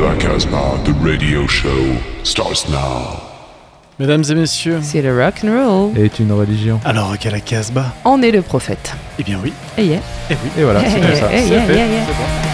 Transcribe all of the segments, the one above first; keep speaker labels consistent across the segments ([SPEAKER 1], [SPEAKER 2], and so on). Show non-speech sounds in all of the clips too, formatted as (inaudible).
[SPEAKER 1] la Casbah, the radio show starts now.
[SPEAKER 2] Mesdames et messieurs,
[SPEAKER 3] C'est le rock and roll.
[SPEAKER 4] Est une religion.
[SPEAKER 2] alors rock à la Casbah
[SPEAKER 3] On est le prophète.
[SPEAKER 2] Eh bien oui,
[SPEAKER 3] Et yeah.
[SPEAKER 2] eh oui.
[SPEAKER 4] Et voilà, c'est
[SPEAKER 3] Hey,
[SPEAKER 4] comme ça.
[SPEAKER 3] hey,
[SPEAKER 4] C'est
[SPEAKER 3] yeah,
[SPEAKER 4] fait.
[SPEAKER 3] yeah, yeah.
[SPEAKER 4] C'est bon.
[SPEAKER 5] Yeah,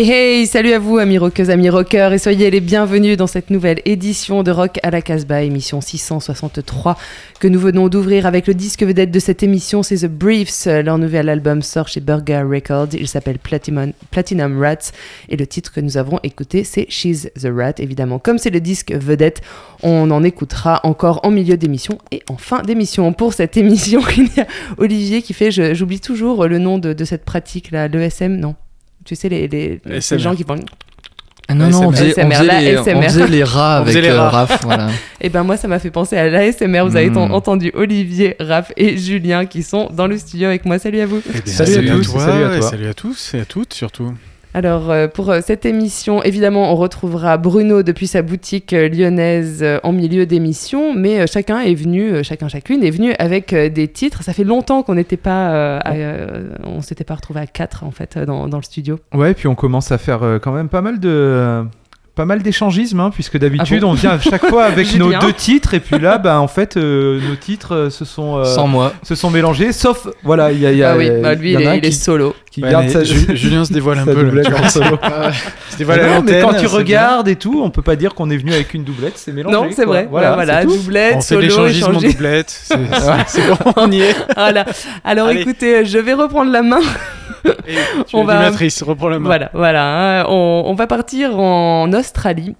[SPEAKER 3] Hey hey, salut à vous amis rockeuses, amis rockeurs et soyez les bienvenus dans cette nouvelle édition de Rock à la Casbah, émission 663 que nous venons d'ouvrir avec le disque vedette de cette émission, c'est The Briefs. Leur nouvel album sort chez Burger Records, il s'appelle Platinum, Platinum Rats et le titre que nous avons écouté c'est She's the Rat. Évidemment, comme c'est le disque vedette, on en écoutera encore en milieu d'émission et en fin d'émission. Pour cette émission, (laughs) il y a Olivier qui fait, j'oublie toujours le nom de, de cette pratique là, l'ESM, non? Tu sais, les, les, les gens qui font.
[SPEAKER 6] Ah non, non, on faisait, on faisait
[SPEAKER 3] la
[SPEAKER 6] les, on
[SPEAKER 3] ASMR.
[SPEAKER 6] faisait les rats avec euh. Raph, voilà. (laughs)
[SPEAKER 3] Et ben moi, ça m'a fait penser à l'ASMR. Vous avez
[SPEAKER 6] Mm.
[SPEAKER 3] en- entendu Olivier, Raph et Julien qui sont dans le studio avec moi. Salut à vous.
[SPEAKER 2] Eh
[SPEAKER 4] Salut à tous,
[SPEAKER 2] toi,
[SPEAKER 4] salut à
[SPEAKER 2] et
[SPEAKER 4] toi.
[SPEAKER 2] salut à tous et à toutes surtout.
[SPEAKER 3] Alors, euh, pour euh, cette émission, évidemment, on retrouvera Bruno depuis sa boutique euh, lyonnaise en milieu d'émission, mais chacun est venu, chacun, chacune est venu avec des titres. Ça fait longtemps qu'on n'était pas, à, on s'était pas retrouvé à quatre en fait dans, dans le studio.
[SPEAKER 4] Ouais, puis on commence à faire quand même pas mal de. Pas mal d'échangisme, hein, puisque d'habitude
[SPEAKER 3] Ah bon
[SPEAKER 4] on vient à chaque fois (laughs) avec nos deux titres, et puis là, bah, en fait, euh, nos titres euh, se, sont, euh,
[SPEAKER 6] Sans moi.
[SPEAKER 4] se sont mélangés, sauf, voilà, il y a, il y a-
[SPEAKER 3] ah oui, bah, lui,
[SPEAKER 4] il y
[SPEAKER 3] il,
[SPEAKER 4] en a
[SPEAKER 3] est,
[SPEAKER 4] un
[SPEAKER 3] il est
[SPEAKER 4] qui,
[SPEAKER 3] solo.
[SPEAKER 4] Qui
[SPEAKER 2] Ouais,
[SPEAKER 4] garde sa,
[SPEAKER 2] Ju- (laughs) Julien se dévoile un peu. vois.
[SPEAKER 4] solo. (laughs)
[SPEAKER 2] Se dévoile
[SPEAKER 4] Non, mais quand tu
[SPEAKER 2] bien.
[SPEAKER 4] regardes et tout, on peut pas dire qu'on est venu avec une doublette, c'est mélangé.
[SPEAKER 3] Non, c'est vrai.
[SPEAKER 4] Voilà,
[SPEAKER 3] Voilà, doublette,
[SPEAKER 2] On fait
[SPEAKER 3] solo,
[SPEAKER 2] l'échangisme en doublette. (laughs) C'est bon, on y est.
[SPEAKER 3] Voilà. Alors
[SPEAKER 2] Allez.
[SPEAKER 3] écoutez, je vais reprendre la main.
[SPEAKER 2] Et tu
[SPEAKER 3] On va-
[SPEAKER 2] animatrice, reprends la main.
[SPEAKER 3] Voilà, voilà. hein. On, on va partir en Australie.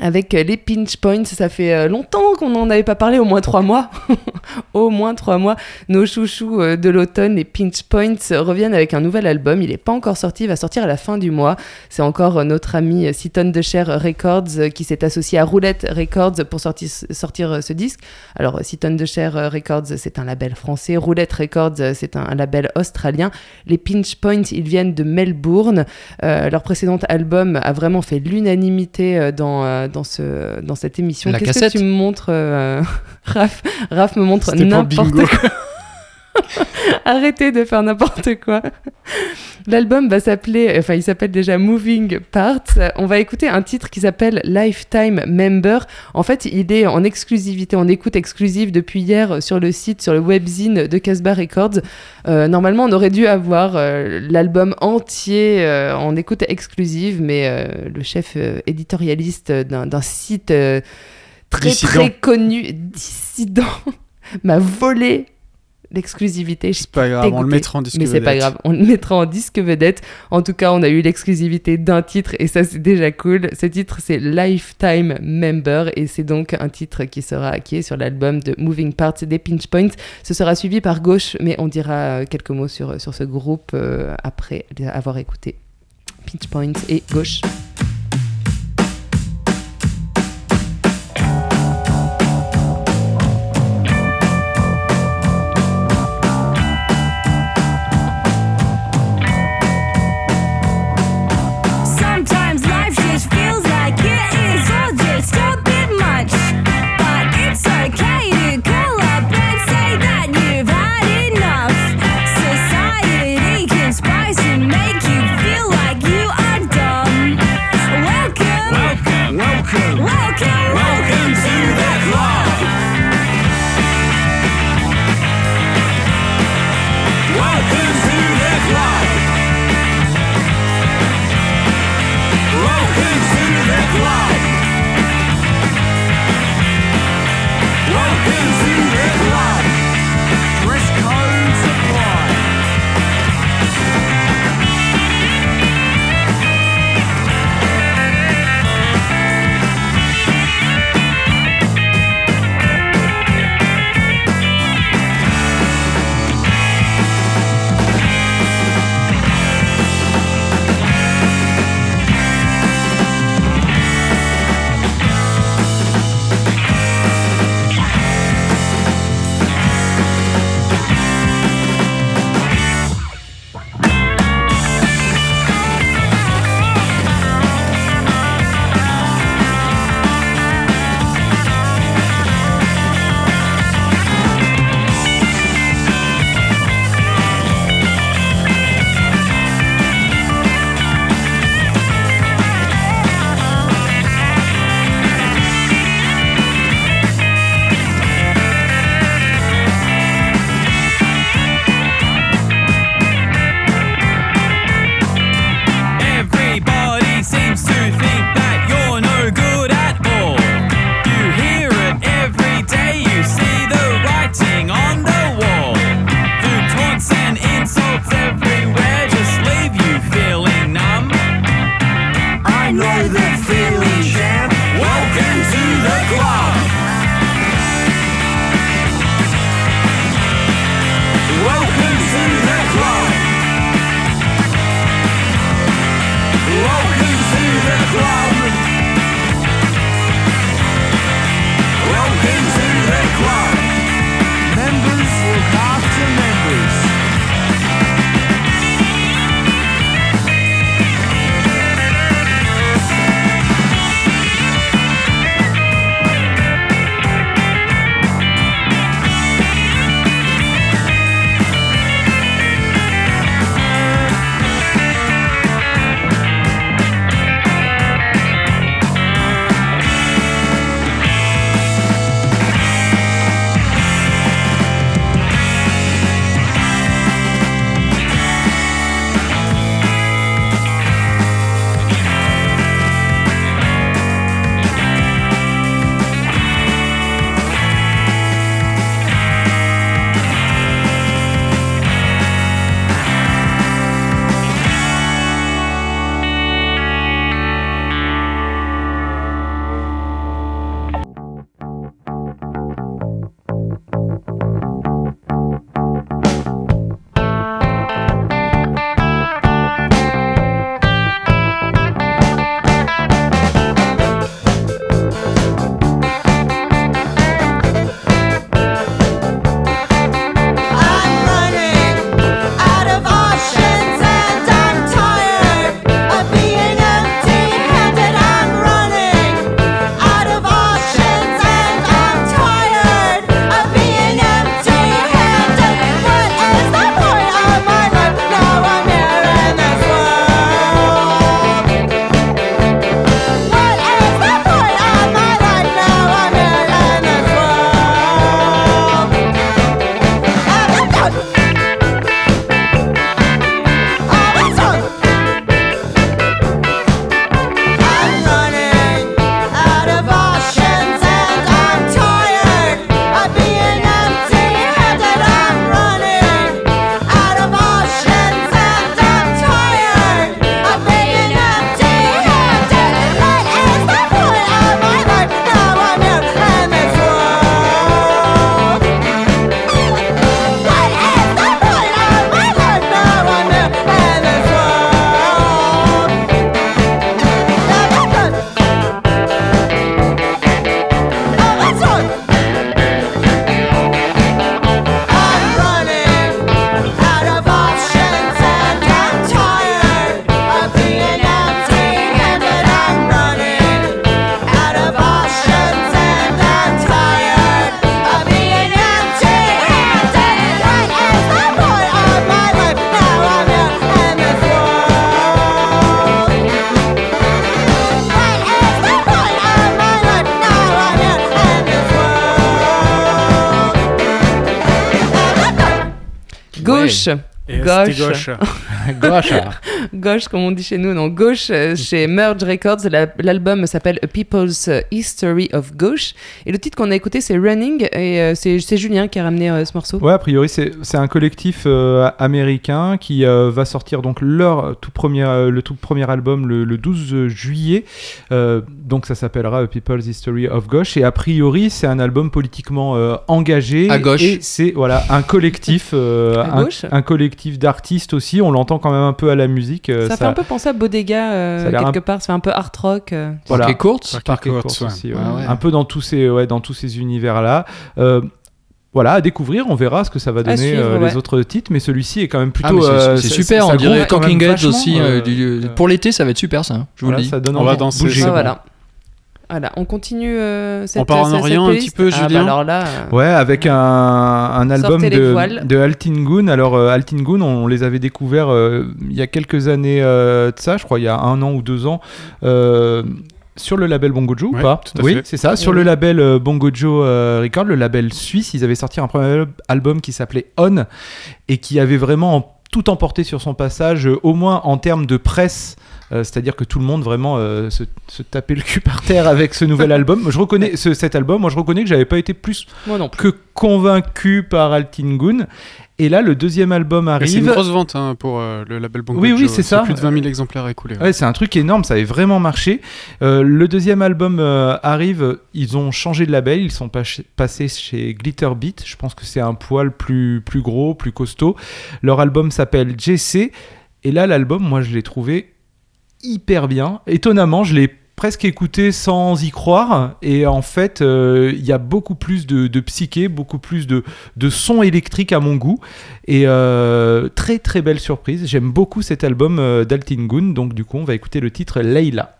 [SPEAKER 3] Avec euh, les pinch points, ça fait euh, longtemps qu'on n'en avait pas parlé, au moins trois mois. (laughs) au moins trois mois. Nos chouchous euh, de l'automne, les pinch points, reviennent avec un nouvel album. Il n'est pas encore sorti, il va sortir à la fin du mois. C'est encore notre ami euh, Seaton de Cher Records qui s'est associé à Roulette Records pour sortir, ce disque. Alors, euh, Seaton de Cher euh, Records, c'est un label français. Roulette Records, c'est un, label australien. Les pinch points, ils viennent de Melbourne. Leur précédent album a vraiment fait l'unanimité dans, euh, dans, ce, dans cette émission. Qu'est-ce que tu me montres, euh, (laughs) Raph? Raph me montre n'importe quoi. (laughs) (laughs) Arrêtez de faire n'importe quoi. L'album va s'appeler, enfin il s'appelle déjà Moving Parts. On va écouter un titre qui s'appelle Lifetime Member. En fait, il est en exclusivité, en écoute exclusive depuis hier sur le site, sur le webzine de Casbah Records. Euh, normalement, on aurait dû avoir euh, l'album entier euh, en écoute exclusive, mais le chef éditorialiste d'un site très
[SPEAKER 2] Dissident.
[SPEAKER 3] très connu, dissident, (laughs) m'a volé l'exclusivité.
[SPEAKER 2] C'est pas grave, on le mettra en disque
[SPEAKER 3] Mais c'est pas grave, on le mettra en disque vedette. En tout cas, on a eu l'exclusivité d'un titre et ça c'est déjà cool. Ce titre c'est Lifetime Member et c'est donc un titre qui sera qui est sur l'album de Moving Parts des Pinch Points. Ce sera suivi par Gauche, mais on dira euh, quelques mots sur, sur ce groupe euh, après avoir écouté Pinch Points et Gauche. Gauche.
[SPEAKER 2] Et
[SPEAKER 3] Gauche.
[SPEAKER 2] Gauche.
[SPEAKER 3] Comme on dit chez nous, non, Gauche, euh, chez Merge Records. La- L'album s'appelle A People's History of Gauche. Et le titre qu'on a écouté, c'est Running. Et euh, c'est Julien qui a ramené euh, ce morceau.
[SPEAKER 4] Ouais, a priori, c'est c'est un collectif euh, américain qui euh, va sortir donc leur tout premier, euh, le tout premier album le, le 12 juillet. Euh, donc ça s'appellera A People's History of Gauche. Et a priori, c'est un album politiquement euh, engagé.
[SPEAKER 6] À gauche.
[SPEAKER 4] Et c'est voilà, un collectif, euh, (laughs)
[SPEAKER 3] À
[SPEAKER 4] un,
[SPEAKER 3] gauche.
[SPEAKER 4] un collectif d'artistes aussi. On l'entend quand même un peu à la musique. Euh,
[SPEAKER 3] ça, fait un peu penser à Bodega, euh, quelque
[SPEAKER 4] un-
[SPEAKER 3] part. Ça fait un peu art rock. euh.
[SPEAKER 4] Voilà.
[SPEAKER 6] Voilà. courte.
[SPEAKER 4] Parquet
[SPEAKER 2] ouais.
[SPEAKER 4] aussi, ouais.
[SPEAKER 6] Ah ouais.
[SPEAKER 4] Un peu dans tous ces, ouais, dans tous ces univers-là. Euh, voilà, à découvrir, on verra ce que ça va donner
[SPEAKER 3] suivre,
[SPEAKER 4] euh,
[SPEAKER 3] ouais.
[SPEAKER 4] les autres titres, mais celui-ci est quand même
[SPEAKER 6] Ah,
[SPEAKER 4] plutôt.
[SPEAKER 6] c'est-
[SPEAKER 4] euh,
[SPEAKER 6] c'est super, on dirait Talking Heads aussi. euh,
[SPEAKER 4] euh,
[SPEAKER 6] du-
[SPEAKER 4] euh,
[SPEAKER 6] Pour l'été, ça va être super ça, je vous
[SPEAKER 4] voilà,
[SPEAKER 6] le dis.
[SPEAKER 4] ça donne
[SPEAKER 2] On va danser,
[SPEAKER 4] bouger.
[SPEAKER 2] c'est
[SPEAKER 3] Ah, voilà. Voilà, on continue euh, cette
[SPEAKER 2] On part en
[SPEAKER 3] cette- cette
[SPEAKER 2] Orient un petit peu,
[SPEAKER 3] Ah, bah
[SPEAKER 2] Julien
[SPEAKER 3] alors là, euh,
[SPEAKER 4] Ouais, avec un, un album de, de Altingun. Alors, euh, Altingun, on les avait découverts euh, il y a quelques années euh, de ça, je crois, il y a un an ou deux ans. euh, sur le label Bongo Joe ou pas
[SPEAKER 2] tout à
[SPEAKER 4] Oui, c'est ça. Sur
[SPEAKER 3] Oui,
[SPEAKER 4] le label euh, Bongo Joe euh, Record, le label suisse, ils avaient sorti un premier al- album qui s'appelait On et qui avait vraiment en- tout emporté sur son passage, euh, au moins en termes de presse. Euh, C'est-à-dire que tout le monde vraiment euh, se, se tapait le cul par terre avec ce nouvel (laughs) album. Je reconnais ce- cet album. Moi, je reconnais que j'avais pas été plus
[SPEAKER 3] moi non plus.
[SPEAKER 4] que convaincu par Altingun. Et là, le deuxième album
[SPEAKER 2] Et C'est une
[SPEAKER 4] arrive.
[SPEAKER 2] grosse vente hein, pour euh, le label Bongo
[SPEAKER 4] Oui, oui, c'est ça.
[SPEAKER 2] Plus de 20 000 exemplaires écoulés.
[SPEAKER 4] Ouais, c'est un truc énorme, ça avait vraiment marché. Euh, le deuxième album euh, arrive, ils ont changé de label, ils sont pas- passés chez Glitter Beat. Je pense que c'est un poil plus, plus gros, plus costaud. Leur album s'appelle JC. Et là, l'album, moi, je l'ai trouvé hyper bien. Étonnamment, je l'ai presque écouté sans y croire. Et en fait, euh, il y a beaucoup plus de, psyché, beaucoup plus de, de son électrique à mon goût. Et euh, très très belle surprise. J'aime beaucoup cet album euh, d'Altingun. Donc du coup, on va écouter le titre Leila.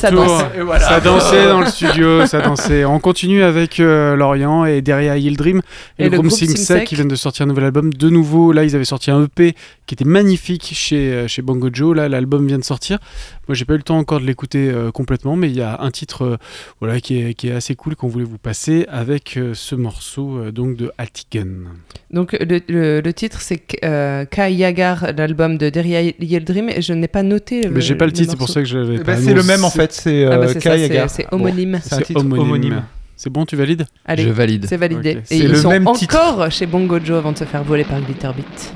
[SPEAKER 7] Ça
[SPEAKER 2] retour.
[SPEAKER 7] danse.
[SPEAKER 4] Et voilà.
[SPEAKER 2] Ça dansait dans le studio, ça dansait. On continue avec euh, Lorient et derrière Yield Dream et, le, groupe Sing Sec
[SPEAKER 7] Sec.
[SPEAKER 2] qui viennent de sortir un nouvel album. De nouveau, là, ils avaient sorti un EP qui était magnifique chez, euh, chez Bongo Joe. Là, l'album vient de sortir. Moi, j'ai pas eu le temps encore de l'écouter euh, complètement, mais il y a un titre euh, voilà, qui, est, qui est assez cool qu'on voulait vous passer avec euh, ce morceau euh, donc de Atiken.
[SPEAKER 7] Donc le, le- le titre c'est euh, Kai Yagar, l'album de Deria Yeldrim, et je n'ai pas noté le.
[SPEAKER 2] Mais j'ai pas le titre, c'est pour ça que je l'avais
[SPEAKER 4] Eh
[SPEAKER 2] pas
[SPEAKER 4] c'est le même en fait, c'est
[SPEAKER 7] Ah bah, c'est
[SPEAKER 4] Kai
[SPEAKER 7] homonyme.
[SPEAKER 4] C'est un
[SPEAKER 2] C'est
[SPEAKER 4] titre
[SPEAKER 2] homonyme. C'est bon, tu valides
[SPEAKER 7] Allez,
[SPEAKER 3] Je valide.
[SPEAKER 7] c'est validé. Et
[SPEAKER 4] C'est
[SPEAKER 7] ils
[SPEAKER 4] le
[SPEAKER 7] sont
[SPEAKER 4] même
[SPEAKER 7] encore
[SPEAKER 4] titre.
[SPEAKER 7] chez Bongo Joe avant de se faire voler par Glitterbeat.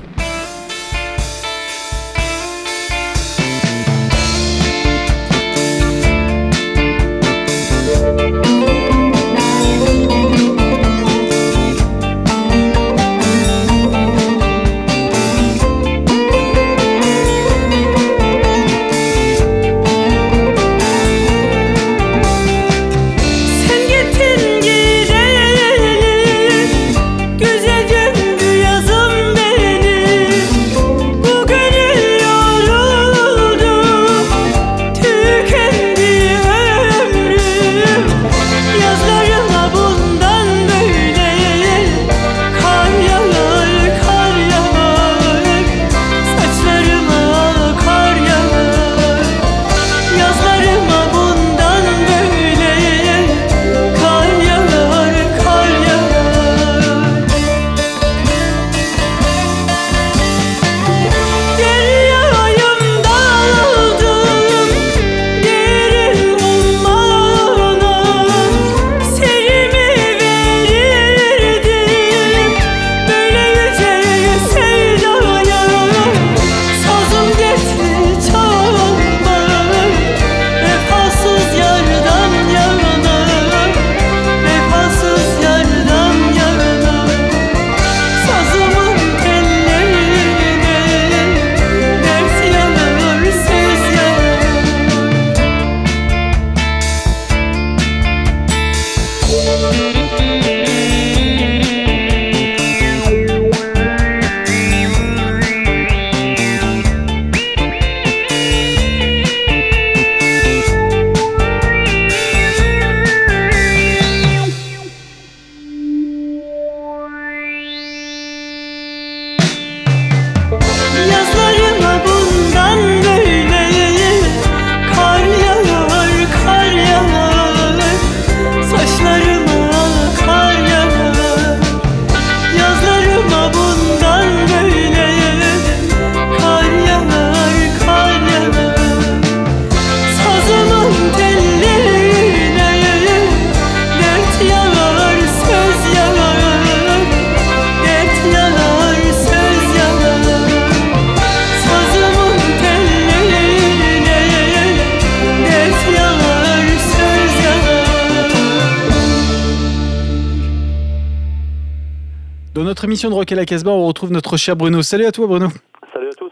[SPEAKER 2] Notre émission de Rock à la Casbah, on retrouve notre cher Bruno. Salut à toi, Bruno.
[SPEAKER 8] Salut à tous.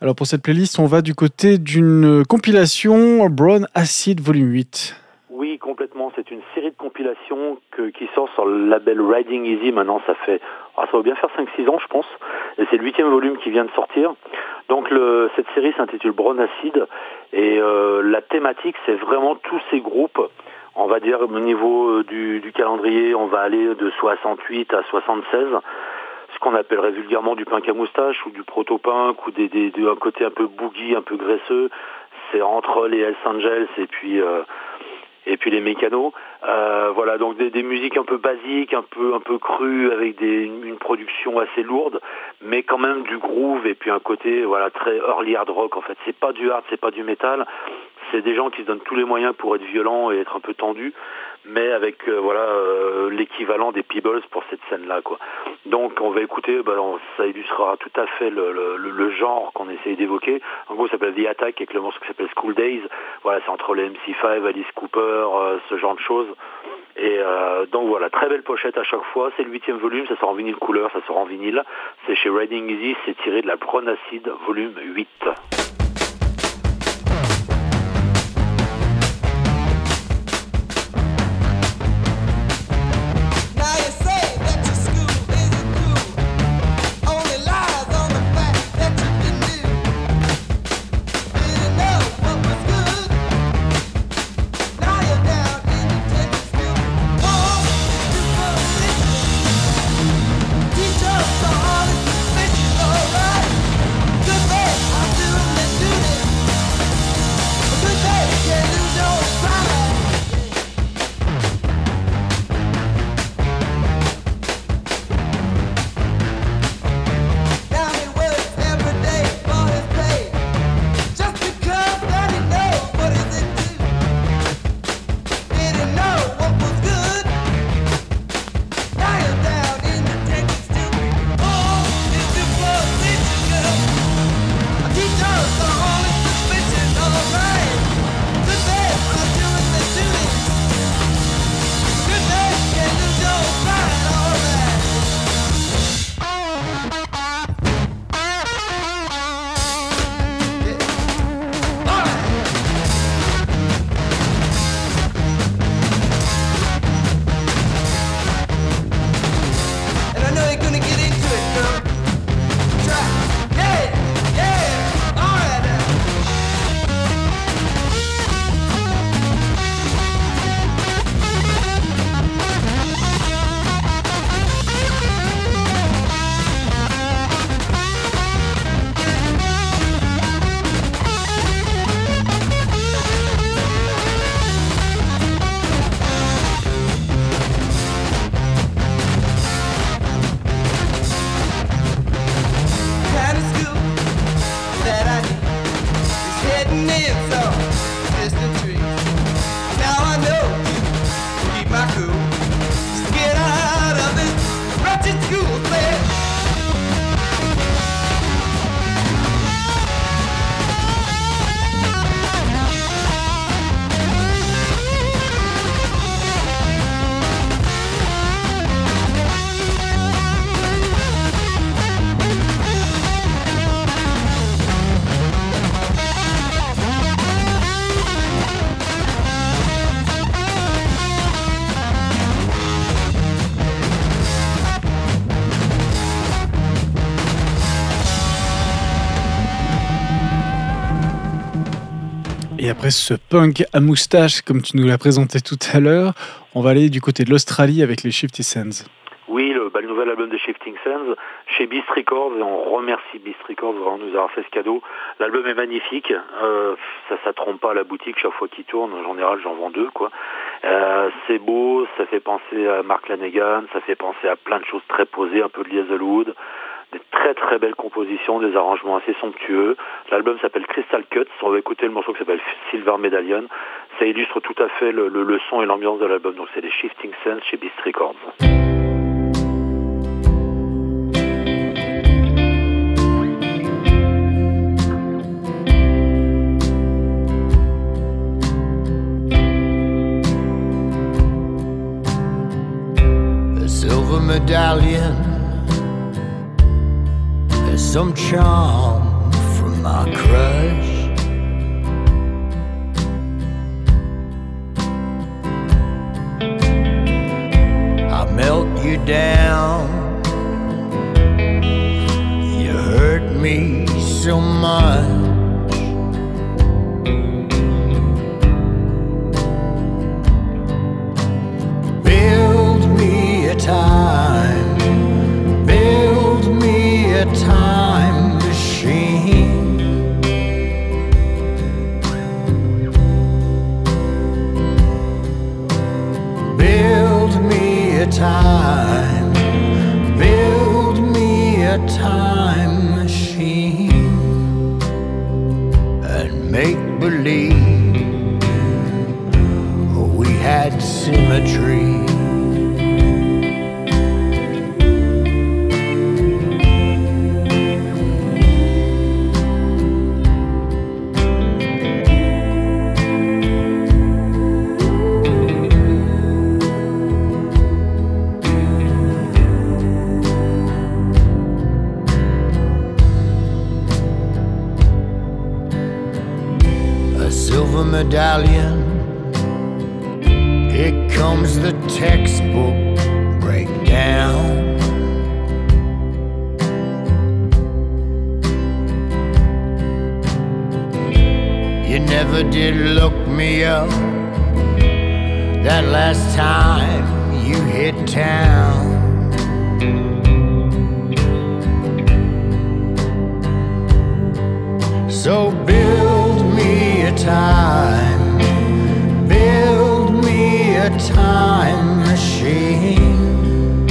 [SPEAKER 2] Alors pour cette playlist, on va du côté d'une compilation Brown Acid Volume 8.
[SPEAKER 8] Oui, complètement. C'est une série de compilations que- qui sort sur le label Riding Easy. Maintenant, ça fait, ah, ça va bien faire 5-6 ans, je pense. Et c'est le huitième volume qui vient de sortir. Donc, le- cette série s'intitule Brown Acid. Et euh, la thématique, c'est vraiment tous ces groupes. On va dire au niveau euh, du, calendrier, on va aller de 68 à 76. Ce qu'on appellerait vulgairement du punk à moustache ou du proto-punk ou des, côté un peu boogie, un peu graisseux. C'est entre les Hells Angels et puis euh, et puis les mécanos. Euh, voilà, donc des, musiques un peu basiques, un peu un peu crues, avec une production assez lourde, mais quand même du groove et puis un côté voilà très early hard rock en fait. C'est pas du hard, c'est pas du métal. C'est des gens qui se donnent tous les moyens pour être violents et être un peu tendus, mais avec euh, voilà euh, l'équivalent des Peebles pour cette scène-là quoi. Donc on va écouter, bah, ça illustrera tout à fait le, le- le- genre qu'on essaye d'évoquer. En gros, ça s'appelle The Attack avec le morceau qui s'appelle School Days. Voilà, c'est entre les MC5, Alice Cooper, euh, ce genre de choses. Et euh, donc voilà, très belle pochette à chaque fois. C'est le huitième volume, ça sort en vinyle couleur, ça sort en vinyle. C'est chez Riding Easy, c'est tiré de la Pronacid volume 8.
[SPEAKER 2] Ce punk à moustache, comme tu nous l'as présenté tout à l'heure, on va aller du côté de l'Australie avec les Shifty Sands.
[SPEAKER 8] Oui, le, bah, nouvel album de Shifting Sands chez Beast Records et on remercie Beast Records vraiment de nous avoir fait ce cadeau. L'album est magnifique, euh, ça ça trompe pas à la boutique chaque fois qu'il tourne. En général, j'en vends deux. Euh, c'est beau, ça fait penser à Mark Lanegan, ça fait penser à plein de choses très posées, un peu de Hazelwood. Très très belles compositions, des arrangements assez somptueux. L'album s'appelle Crystal Cuts. On va écouter le morceau qui s'appelle Silver Medallion. Ça illustre tout à fait le, le- son et l'ambiance de l'album. Donc c'est les Shifting Sands chez Beast Records.
[SPEAKER 5] medallion some charm from my crush. I melt you down. You hurt me so much. Time, medallion here comes the textbook breakdown. You never did look me up that last time you hit town. So a time, build me a time machine.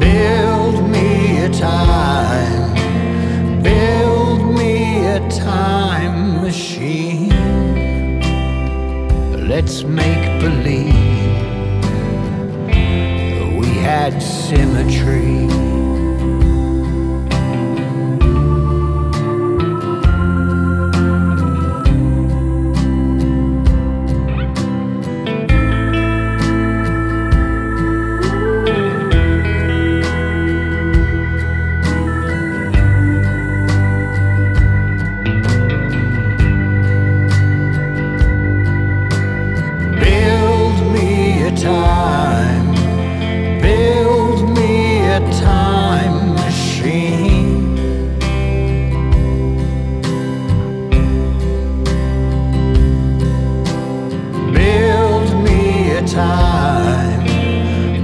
[SPEAKER 5] Build me a time, build me a time machine. Let's make believe we had symmetry.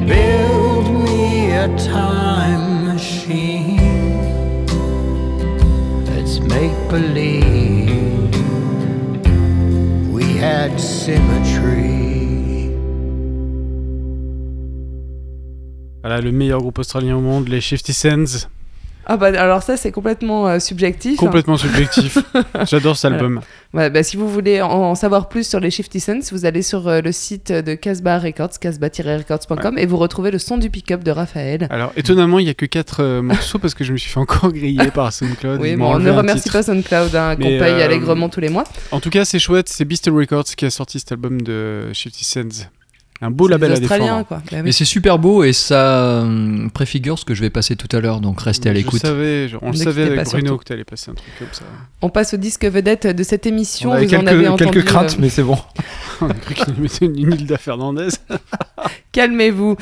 [SPEAKER 5] Build me a time machine. Let's make believe we had symmetry.
[SPEAKER 2] Voilà, le meilleur groupe australien au monde, les Shifty Sands.
[SPEAKER 3] Ah bah alors ça c'est complètement euh, subjectif. hein.
[SPEAKER 2] Complètement subjectif. (laughs) J'adore cet album.
[SPEAKER 3] Ouais, bah, si vous voulez en, en savoir plus sur les Shifty Sense, vous allez sur euh, le site de Casbah Records, casbah-records.com et vous retrouvez le son du pick-up de Raphaël.
[SPEAKER 2] Alors, étonnamment, il n'y a que 4 morceaux parce que je me suis fait encore griller par SoundCloud.
[SPEAKER 3] Oui, bon, on ne remercie pas SoundCloud hein, qu'on paye
[SPEAKER 2] euh,
[SPEAKER 3] allègrement tous les mois.
[SPEAKER 2] En tout cas, c'est chouette. C'est Beast Records qui a sorti cet album de Shifty Sands. Un beau label à défendre.
[SPEAKER 3] quoi. Bah oui.
[SPEAKER 6] Mais c'est super beau et ça euh, préfigure ce que je vais passer tout à l'heure, donc restez à
[SPEAKER 2] Je
[SPEAKER 6] l'écoute.
[SPEAKER 2] on le savait avec Bruno
[SPEAKER 3] surtout.
[SPEAKER 2] que tu allais passer un truc comme ça.
[SPEAKER 3] On passe au disque vedette de cette émission.
[SPEAKER 4] On avait
[SPEAKER 3] vous en
[SPEAKER 4] quelques,
[SPEAKER 3] avez entendu,
[SPEAKER 4] quelques craintes,
[SPEAKER 3] euh,
[SPEAKER 4] mais c'est bon. (laughs)
[SPEAKER 2] On a cru qu'il mettait une Hilda Fernandez. (laughs)
[SPEAKER 3] Calmez-vous.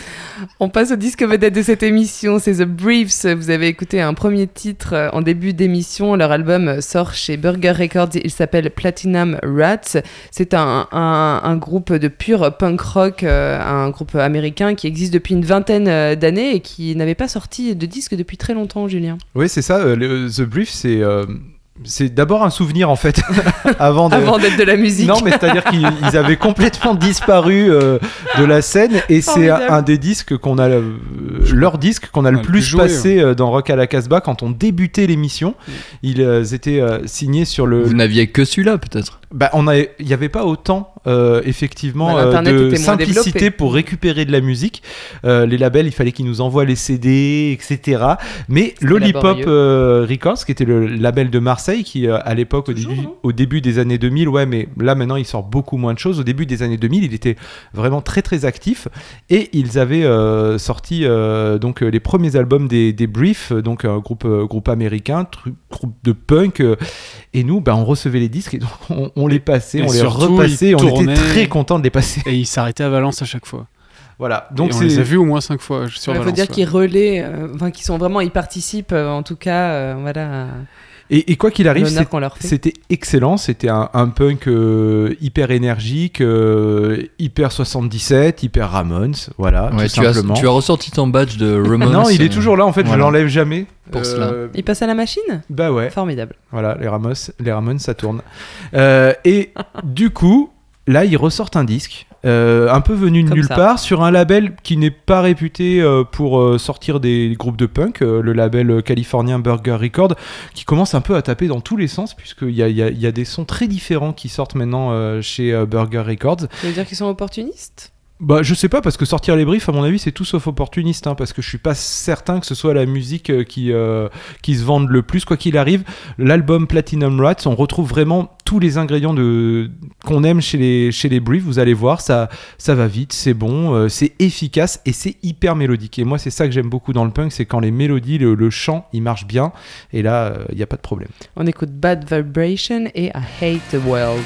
[SPEAKER 3] On passe au disque vedette de cette émission, c'est The Briefs. Vous avez écouté un premier titre euh, en début d'émission. Leur album sort chez Burger Records. Il s'appelle Platinum Rats. C'est un, un- un groupe de pur punk rock, un groupe américain qui existe depuis une vingtaine euh, d'années et qui n'avait pas sorti de disque depuis très longtemps, Julien.
[SPEAKER 4] Oui, c'est ça. euh, The Brief, c'est euh, c'est d'abord un souvenir en fait, (laughs) avant de.
[SPEAKER 3] Avant d'être de la musique.
[SPEAKER 4] Non, mais c'est-à-dire qu'ils ils avaient complètement disparu euh, de la scène et c'est un, des disques qu'on a, euh, leur disque qu'on a le
[SPEAKER 2] le
[SPEAKER 4] plus
[SPEAKER 2] plus joué,
[SPEAKER 4] passé euh, dans Rock à la Casbah quand on débutait l'émission. Ils euh, étaient euh, signés sur le.
[SPEAKER 6] Vous n'aviez que celui-là, peut-être?
[SPEAKER 4] Bah, on a, il n'y avait pas autant euh, effectivement
[SPEAKER 3] Bah,
[SPEAKER 4] euh, de simplicité
[SPEAKER 3] développé.
[SPEAKER 4] pour récupérer de la musique. Euh, les labels, il fallait qu'ils nous envoient les CD, etc. Mais Lollipop euh, Records, qui était le label de Marseille, qui euh, à l'époque, au début,
[SPEAKER 3] non
[SPEAKER 4] au début des années 2000, ouais, mais là maintenant il sort beaucoup moins de choses. Au début des années 2000, il était vraiment très très actif et ils avaient euh, sorti euh, donc les premiers albums des, des Briefs, donc un groupe groupe américain, groupe de punk. euh, et nous, bah, on recevait les disques et donc on, on les passait,
[SPEAKER 2] Et
[SPEAKER 4] on les repassait,
[SPEAKER 2] ils
[SPEAKER 4] on était très contents de les passer.
[SPEAKER 2] Et il s'arrêtait à Valence à chaque fois.
[SPEAKER 4] Voilà,
[SPEAKER 2] Donc on les a
[SPEAKER 4] c'est
[SPEAKER 2] vus au moins cinq fois sur
[SPEAKER 3] Il faut dire
[SPEAKER 2] ouais.
[SPEAKER 3] qu'ils relaient, euh, enfin qu'ils sont vraiment, ils participent euh, en tout cas, euh, voilà,
[SPEAKER 4] et, et quoi qu'il arrive. C'était excellent, c'était un, un punk euh, hyper énergique, euh, hyper 77, hyper Ramones, voilà,
[SPEAKER 6] Ouais,
[SPEAKER 4] tout
[SPEAKER 6] tu, as,
[SPEAKER 4] simplement.
[SPEAKER 6] tu as ressorti ton badge de Ramones.
[SPEAKER 4] non, il est
[SPEAKER 6] euh,
[SPEAKER 4] toujours là, en fait,
[SPEAKER 6] voilà.
[SPEAKER 4] je l'enlève jamais.
[SPEAKER 6] Pour cela.
[SPEAKER 3] Ils passent à la machine?
[SPEAKER 4] Bah ouais,
[SPEAKER 3] Formidable.
[SPEAKER 4] voilà, les Ramones, les Ramones ça tourne. Euh, et du coup, là, ils ressortent un disque. Euh, un peu venu de nulle
[SPEAKER 3] ça.
[SPEAKER 4] part sur un label qui n'est pas réputé euh, pour euh, sortir des groupes de punk, le label californien Burger Record, qui commence un peu à taper dans tous les sens puisqu'il y a, il y a- il y a des sons très différents qui sortent maintenant chez Burger Records.
[SPEAKER 3] Ça veut dire qu'ils sont opportunistes?
[SPEAKER 4] Bah, je sais pas, parce que sortir les briefs, à mon avis, c'est tout sauf opportuniste, hein, parce que je suis pas certain que ce soit la musique euh, qui, euh, qui se vende le plus. Quoi qu'il arrive, l'album Platinum Rats, on retrouve vraiment tous les ingrédients de... qu'on aime chez les, chez les briefs. Vous allez voir, ça, ça va vite, c'est bon, euh, c'est efficace et c'est hyper mélodique. Et moi, c'est ça que j'aime beaucoup dans le punk, c'est quand les mélodies, le, le chant, il marche bien, et là, il n'y a pas de problème.
[SPEAKER 3] On écoute Bad Vibration et I Hate the World.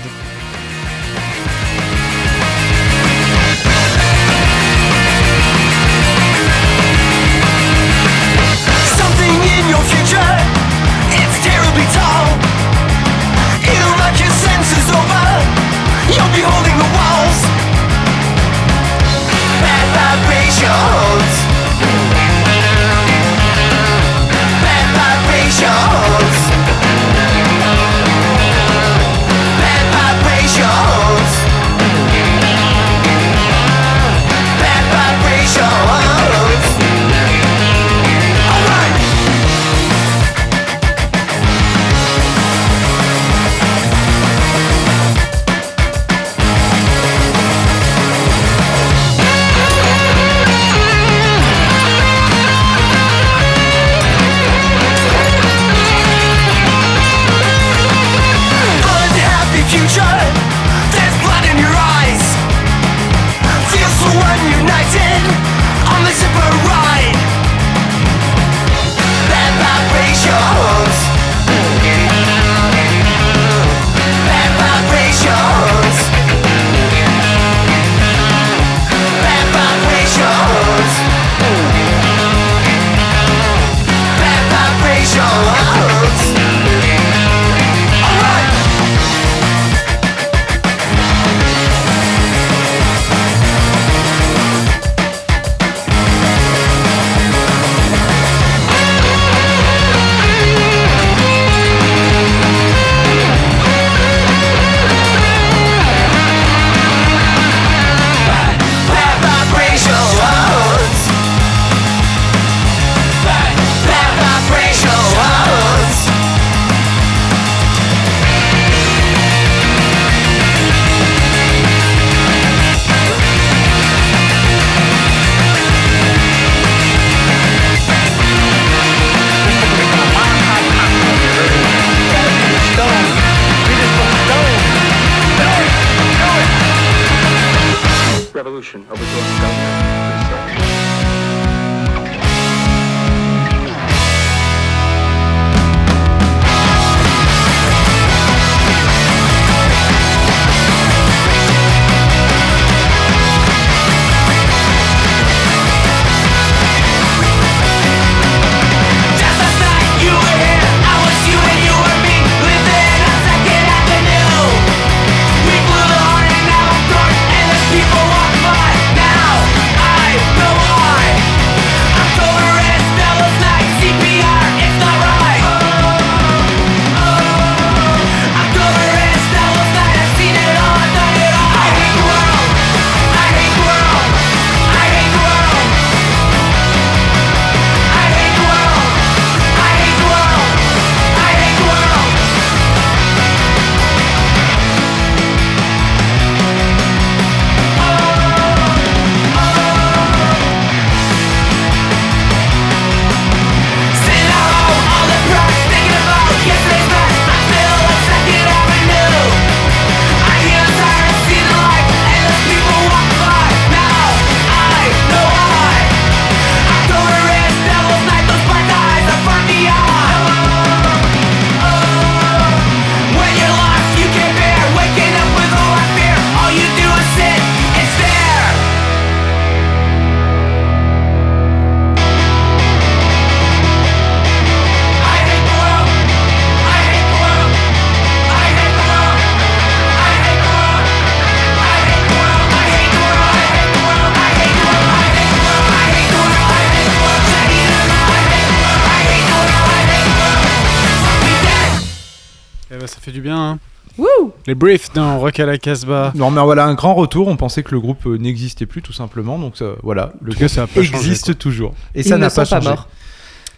[SPEAKER 2] Les briefs dans Rock à la Casbah.
[SPEAKER 4] Non, mais voilà, un grand retour. On pensait que le groupe euh, n'existait plus, tout simplement. Donc ça- voilà, le groupe
[SPEAKER 2] ça pas
[SPEAKER 4] existe toujours. Et
[SPEAKER 3] Ils
[SPEAKER 4] ça n'a pas changé.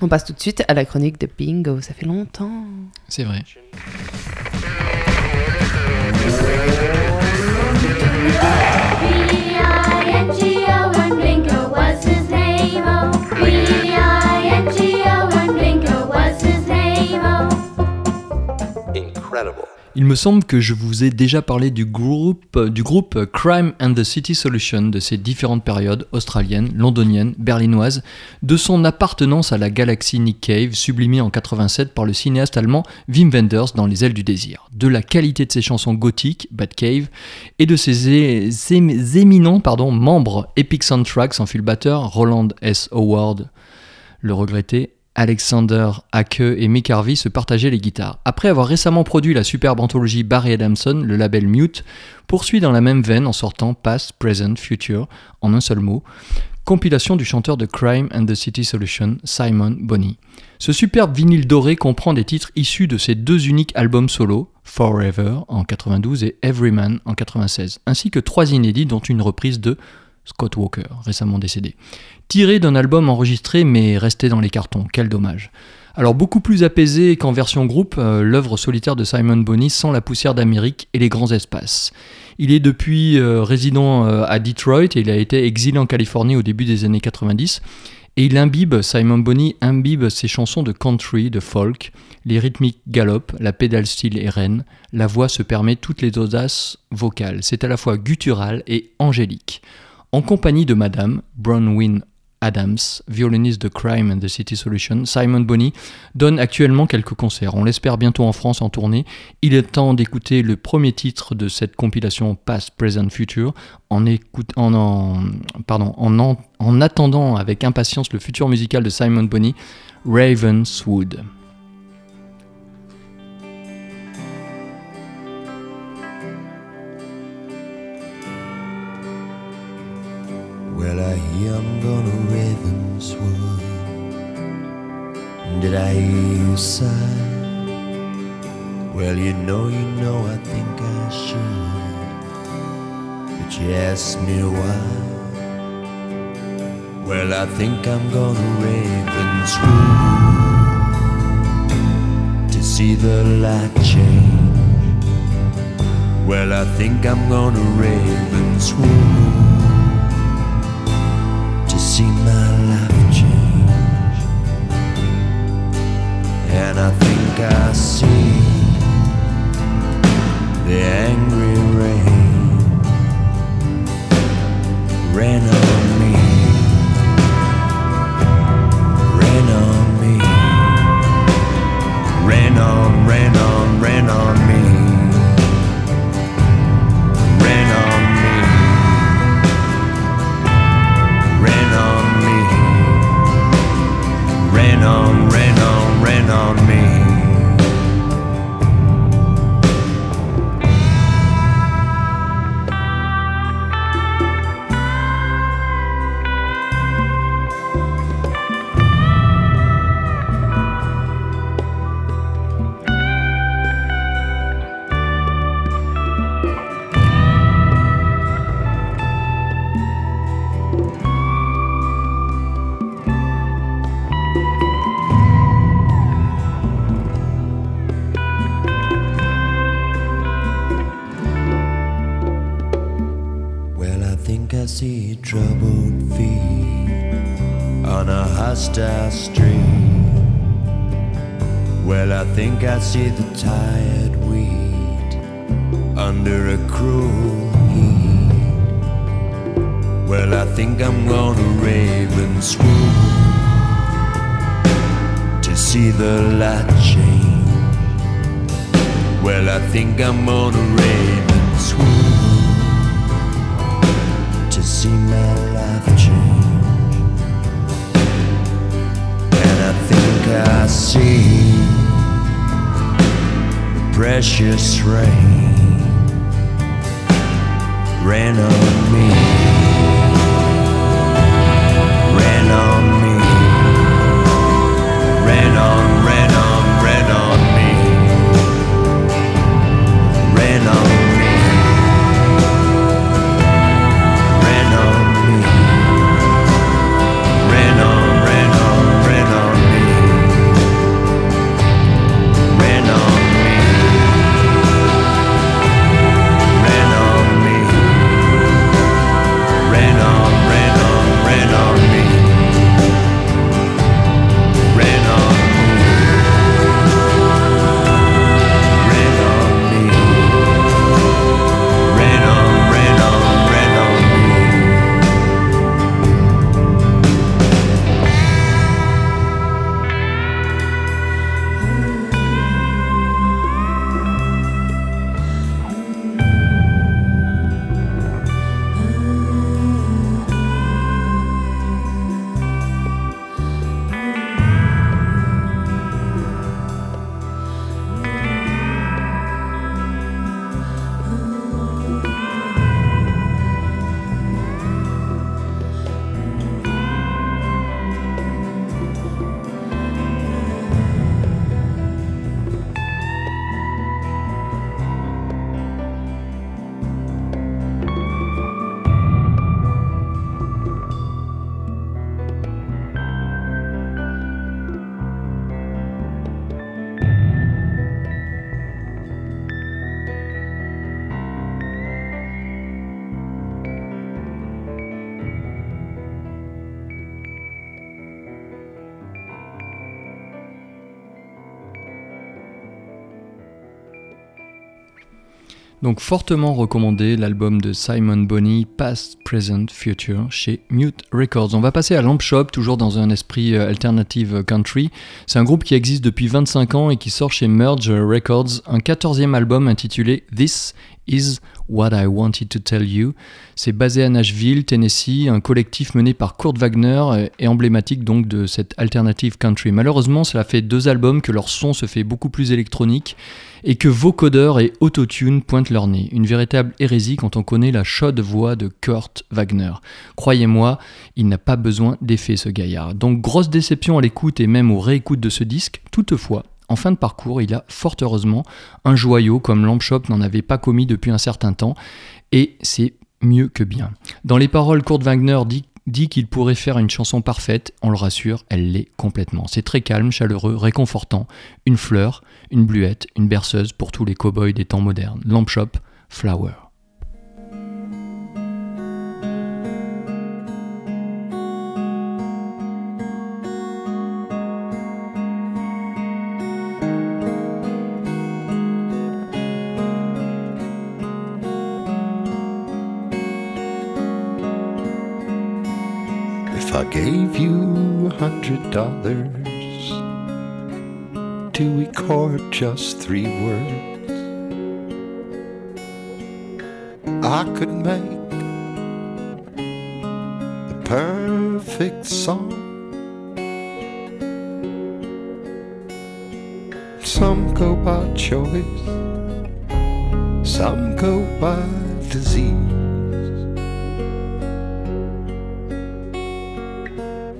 [SPEAKER 3] On passe tout de suite à la chronique de Bingo. Ça fait longtemps.
[SPEAKER 6] C'est vrai.
[SPEAKER 9] B-I-N-G-O
[SPEAKER 6] Il me semble que je vous ai déjà parlé du groupe, du groupe Crime and the City Solution, de ses différentes périodes australiennes, londoniennes, berlinoises, de son appartenance à la galaxie Nick Cave, sublimée en 87 par le cinéaste allemand Wim Wenders dans Les ailes du désir, de la qualité de ses chansons gothiques, Bad Cave, et de ses éminents membres Epic Soundtracks en batteur Roland S. Howard, le regretté Alexander Hake et Mick Harvey se partageaient les guitares. Après avoir récemment produit la superbe anthologie Barry Adamson, le label Mute poursuit dans la même veine en sortant Past, Present, Future en un seul mot, compilation du chanteur de Crime and the City Solution, Simon Bonney. Ce superbe vinyle doré comprend des titres issus de ses deux uniques albums solo, Forever en 92 et Everyman en 96, ainsi que trois inédits dont une reprise de Scott Walker, récemment décédé tiré d'un album enregistré mais resté dans les cartons. Quel dommage. Alors beaucoup plus apaisé qu'en version groupe, euh, l'œuvre solitaire de Simon Bonney sans la poussière d'Amérique et les grands espaces. Il est depuis euh, résident euh, à Detroit et il a été exilé en Californie au début des années 90. Et il imbibe, Simon Bonney imbibe ses chansons de country, de folk, les rythmiques galopent, la pédale style est reine, la voix se permet toutes les audaces vocales. C'est à la fois guttural et angélique. En compagnie de Madame Bronwyn Adams, violoniste de Crime and the City Solution, Simon Bonney donne actuellement quelques concerts. On l'espère bientôt en France en tournée. Il est temps d'écouter le premier titre de cette compilation Past, Present, Future en, écoute- en, attendant avec impatience le futur musical de Simon Bonney, Ravenswood.
[SPEAKER 10] Well, I hear I'm gonna Ravenswood. Did I hear you sigh? Well, you know, you know, I think I should. But you asked me why. Well, I think I'm gonna Ravenswood to see the light change. Well, I think I'm gonna Ravenswood to see my life change. And I think I see the angry rain rain on on, see the tired wheat under a cruel heat. Well, I think I'm gonna raven swoon to see the light change. Well, I think I'm gonna raven swoon to see my life change. And I think I see precious rain rain on me, rain on me, rain on, rain on, rain on me,
[SPEAKER 6] Donc fortement recommandé l'album de Simon Bonney, Past, Present, Future, chez Mute Records. On va passer à Lamp Shop, toujours dans un esprit euh, alternative country. C'est un groupe qui existe depuis 25 ans et qui sort chez Merge Records un 14e album intitulé This Is What I Wanted to Tell You. C'est basé à Nashville, Tennessee, un collectif mené par Kurt Wagner et emblématique donc de cette alternative country. Malheureusement, cela fait deux albums que leur son se fait beaucoup plus électronique et que vocodeur et autotune pointent leur nez. Une véritable hérésie quand on connaît la chaude voix de Kurt Wagner. Croyez-moi, il n'a pas besoin d'effet ce gaillard. Donc grosse déception à l'écoute et même au réécoute de ce disque. Toutefois, en fin de parcours, il a fort heureusement un joyau comme Lamp Shop n'en avait pas commis depuis un certain temps, et c'est mieux que bien. Dans les paroles, Kurt Wagner dit dit qu'il pourrait faire une chanson parfaite, on le rassure, elle l'est complètement. C'est très calme, chaleureux, réconfortant, une fleur, une bluette, une berceuse pour tous les cow-boys des temps modernes. Lamp Shop, Flower.
[SPEAKER 11] I gave you a hundred dollars to record just three words, I could make the perfect song. Some go by choice, some go by disease.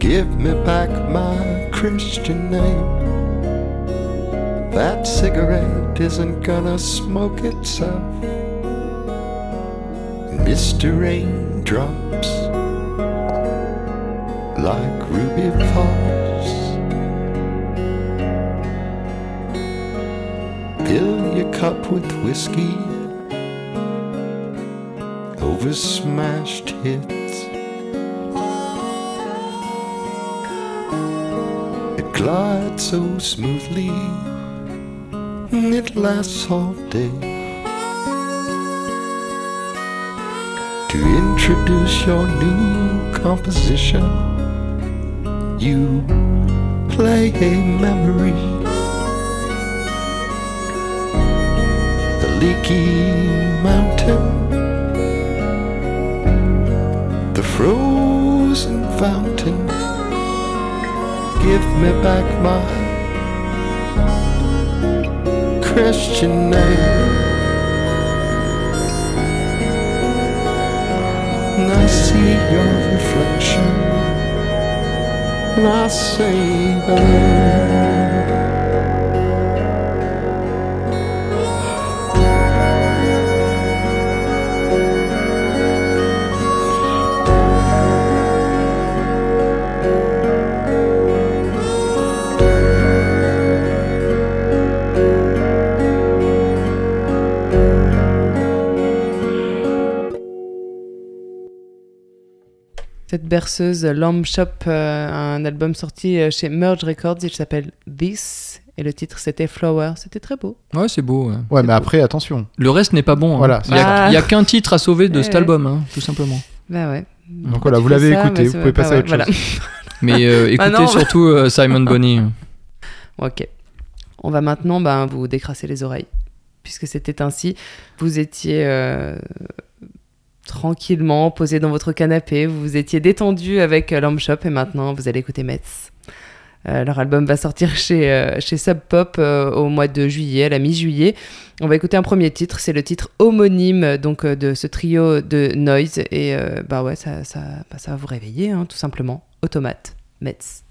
[SPEAKER 11] Give me back my Christian name. That cigarette isn't gonna smoke itself. Mr. Raindrops, like Ruby Falls. Fill your cup with whiskey over smashed hits. So smoothly, and it lasts all day. To introduce your new composition, you play a memory. The leaky mountain, the frozen fountain give me back my Christian name. And I see your reflection, and I say hello.
[SPEAKER 3] Cette berceuse Lamb Shop, euh, un album sorti euh, chez Merge Records, il s'appelle This, et le titre c'était Flower. C'était très beau.
[SPEAKER 6] Ouais, c'est beau. ouais.
[SPEAKER 4] Ouais, mais après, attention.
[SPEAKER 6] Le reste n'est pas bon. hein.
[SPEAKER 4] Voilà,
[SPEAKER 6] Il n'y a,
[SPEAKER 3] ça-
[SPEAKER 6] il y a qu'un titre à sauver de
[SPEAKER 3] Ouais, (laughs)
[SPEAKER 6] cet
[SPEAKER 3] ouais.
[SPEAKER 6] album, hein, tout simplement.
[SPEAKER 3] Bah ouais.
[SPEAKER 4] Donc
[SPEAKER 3] Pourquoi
[SPEAKER 4] voilà, vous l'avez écouté, vous pouvez
[SPEAKER 3] bah
[SPEAKER 4] passer à autre chose. (laughs)
[SPEAKER 6] Mais euh,
[SPEAKER 3] Ah
[SPEAKER 6] écoutez
[SPEAKER 3] non.
[SPEAKER 6] surtout euh, Simon (laughs) Bonny.
[SPEAKER 3] Ok. On va maintenant ben, vous décrasser les oreilles. Puisque c'était ainsi. Vous étiez euh, tranquillement posé dans votre canapé. Vous étiez détendu avec euh, Lamb Shop. Et maintenant, vous allez écouter Metz. Euh, leur album va sortir (laughs) chez, euh, chez Sub Pop au mois de juillet, à la mi-juillet. On va écouter un premier titre, c'est le titre homonyme donc de ce trio de Noise et bah ouais ça, ça, bah, ça va vous réveiller hein, tout simplement. Automate, Metz.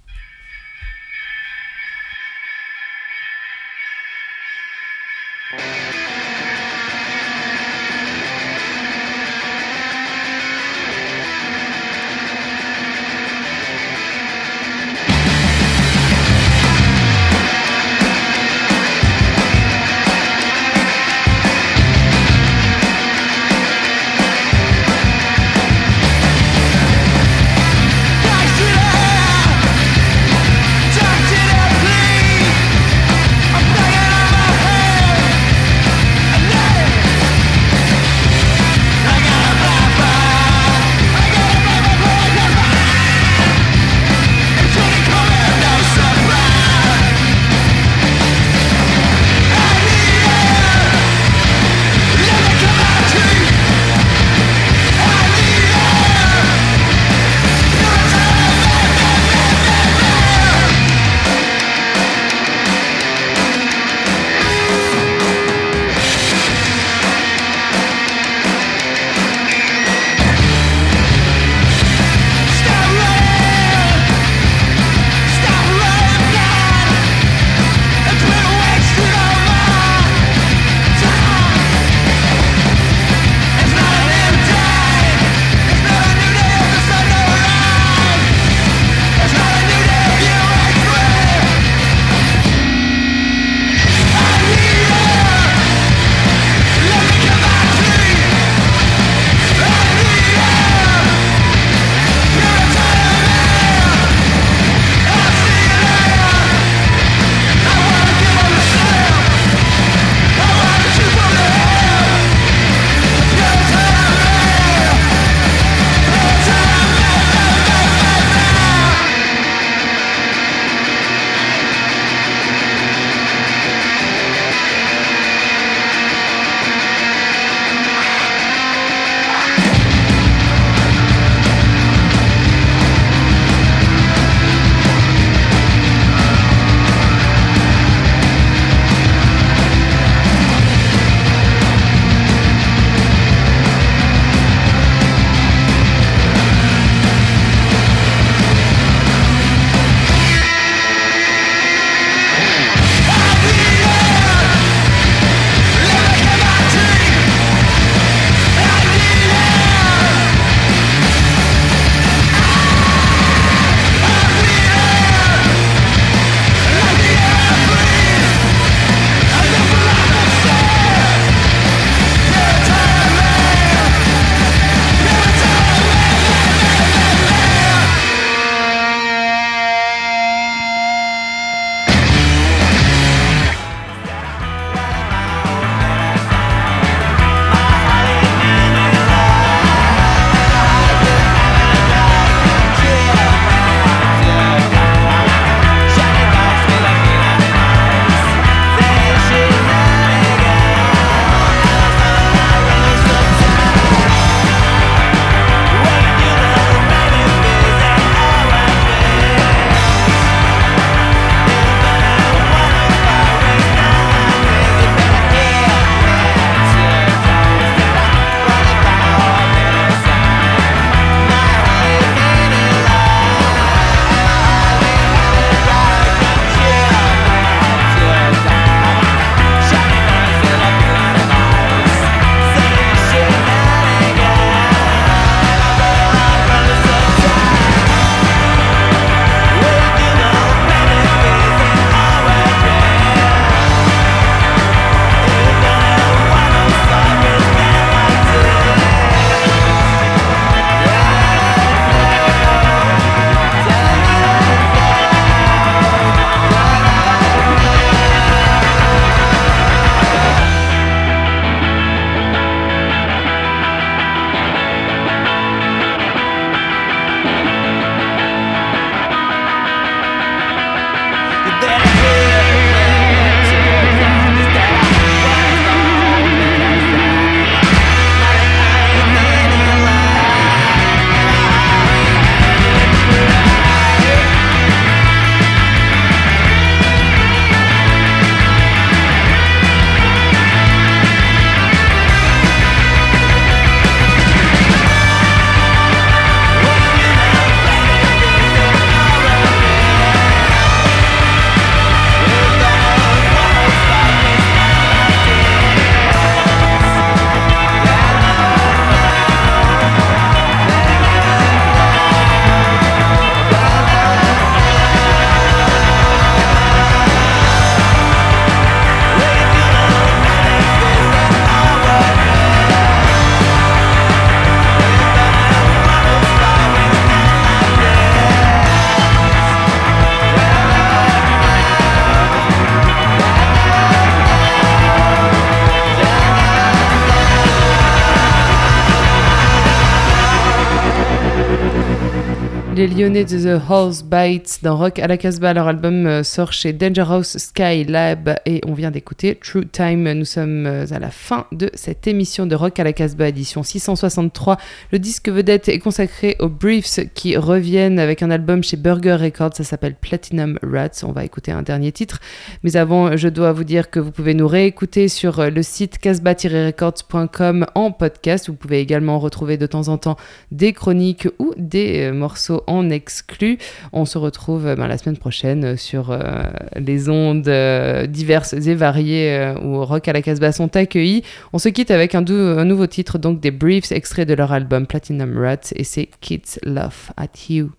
[SPEAKER 3] Les Lyonnais de The Horse Bites dans Rock à la Casbah. Leur album euh, sort chez Dangerous Sky Lab et on vient d'écouter True Time. Nous sommes euh, à la fin de cette émission de Rock à la Casbah, édition 663. Le disque vedette est consacré aux Briefs qui reviennent avec un album chez Burger Records. Ça s'appelle Platinum Rats. On va écouter un dernier titre. Mais avant, je dois vous dire que vous pouvez nous réécouter sur euh, le site casbah-records.com en podcast. Vous pouvez également retrouver de temps en temps des chroniques ou des morceaux en exclu. On se retrouve ben, la semaine prochaine euh, sur euh, les ondes euh, diverses et variées où Rock à la Casbah sont accueillis. On se quitte avec un, nouveau titre, donc des Briefs, extraits de leur album Platinum Rats, et c'est Kids Love at You.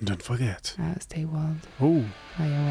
[SPEAKER 2] And don't forget.
[SPEAKER 3] Ah, stay wild.
[SPEAKER 2] Oh.
[SPEAKER 3] Wild.